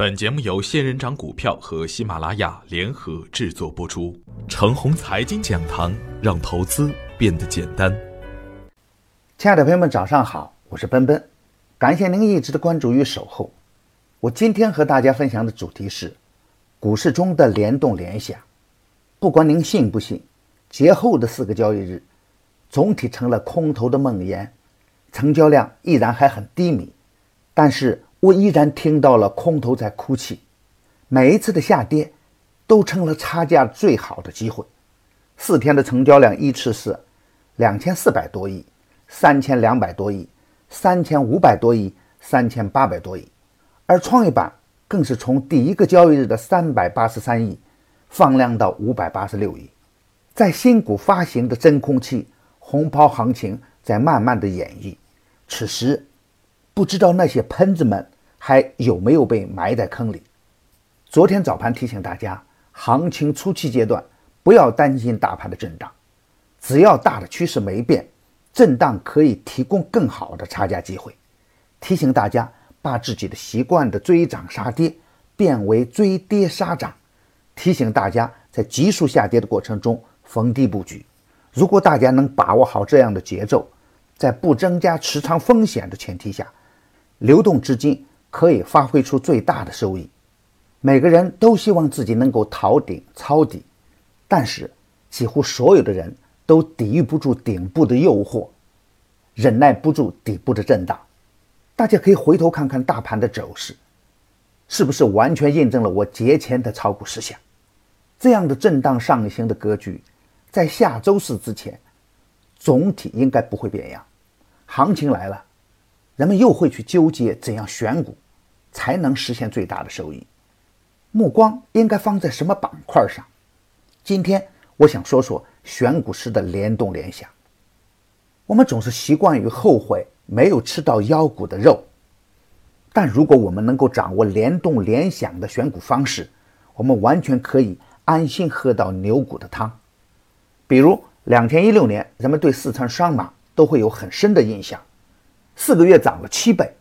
本节目由仙人掌股票和喜马拉雅联合制作播出。程红财经讲堂，让投资变得简单。亲爱的朋友们，早上好，我是奔奔，感谢您一直的关注与守候。我今天和大家分享的主题是股市中的联动联想。不管您信不信，节后的四个交易日，总体成了空头的梦魇，成交量依然还很低迷，但是。我依然听到了空头在哭泣，每一次的下跌都成了差价最好的机会。四天的成交量依次是两千四百多亿、三千两百多亿、三千五百多亿、三千八百多亿，而创业板更是从第一个交易日的三百八十三亿放量到五百八十六亿。在新股发行的真空期，红抛行情在慢慢的演绎。此时。不知道那些喷子们还有没有被埋在坑里？昨天早盘提醒大家，行情初期阶段不要担心大盘的震荡，只要大的趋势没变，震荡可以提供更好的差价机会。提醒大家把自己的习惯的追涨杀跌变为追跌杀涨。提醒大家在急速下跌的过程中逢低布局。如果大家能把握好这样的节奏，在不增加持仓风险的前提下。流动资金可以发挥出最大的收益。每个人都希望自己能够逃顶抄底，但是几乎所有的人都抵御不住顶部的诱惑，忍耐不住底部的震荡。大家可以回头看看大盘的走势，是不是完全印证了我节前的炒股思想？这样的震荡上行的格局，在下周四之前，总体应该不会变样。行情来了。人们又会去纠结怎样选股才能实现最大的收益，目光应该放在什么板块上？今天我想说说选股时的联动联想。我们总是习惯于后悔没有吃到妖股的肉，但如果我们能够掌握联动联想的选股方式，我们完全可以安心喝到牛股的汤。比如两千一六年，人们对四川双马都会有很深的印象。四个月涨了七倍，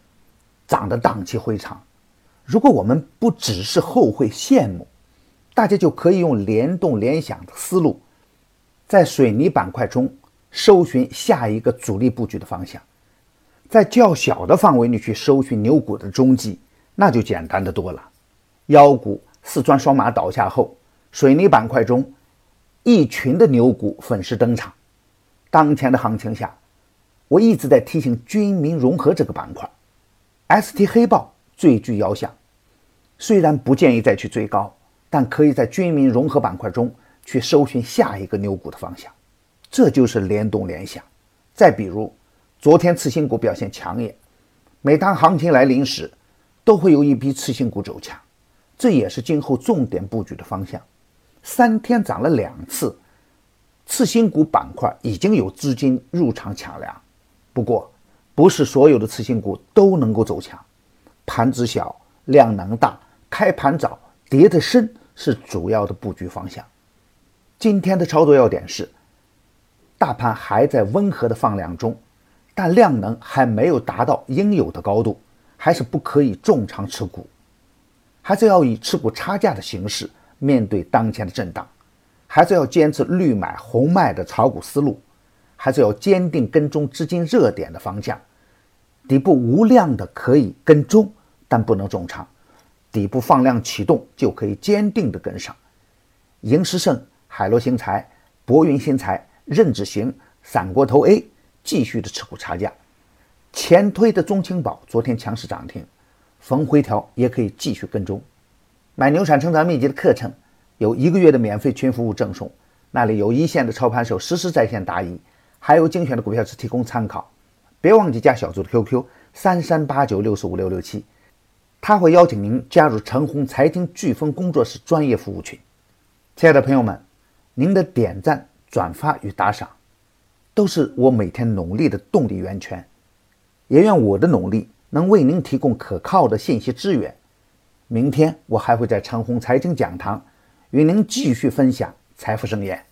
涨得荡气回肠。如果我们不只是后悔羡慕，大家就可以用联动联想的思路，在水泥板块中搜寻下一个主力布局的方向，在较小的范围内去搜寻牛股的踪迹，那就简单的多了。妖股四川双马倒下后，水泥板块中一群的牛股粉饰登场。当前的行情下。我一直在提醒军民融合这个板块，ST 黑豹最具腰相。虽然不建议再去追高，但可以在军民融合板块中去搜寻下一个牛股的方向，这就是联动联想。再比如，昨天次新股表现抢眼，每当行情来临时，都会有一批次新股走强，这也是今后重点布局的方向。三天涨了两次，次新股板块已经有资金入场抢粮。不过，不是所有的次新股都能够走强，盘子小、量能大、开盘早、跌得深是主要的布局方向。今天的操作要点是：大盘还在温和的放量中，但量能还没有达到应有的高度，还是不可以重仓持股，还是要以持股差价的形式面对当前的震荡，还是要坚持绿买红卖的炒股思路。还是要坚定跟踪资金热点的方向，底部无量的可以跟踪，但不能重仓；底部放量启动就可以坚定的跟上。盈狮盛、海螺新材、博云新材、任子行、闪国投 A 继续的持股差价。前推的中青宝昨天强势涨停，逢回调也可以继续跟踪。买牛产成长秘籍的课程，有一个月的免费群服务赠送，那里有一线的操盘手实时在线答疑。还有精选的股票只提供参考，别忘记加小组的 QQ 三三八九六四五六六七，他会邀请您加入陈红财经飓风工作室专业服务群。亲爱的朋友们，您的点赞、转发与打赏，都是我每天努力的动力源泉。也愿我的努力能为您提供可靠的信息资源。明天我还会在陈红财经讲堂与您继续分享财富盛宴。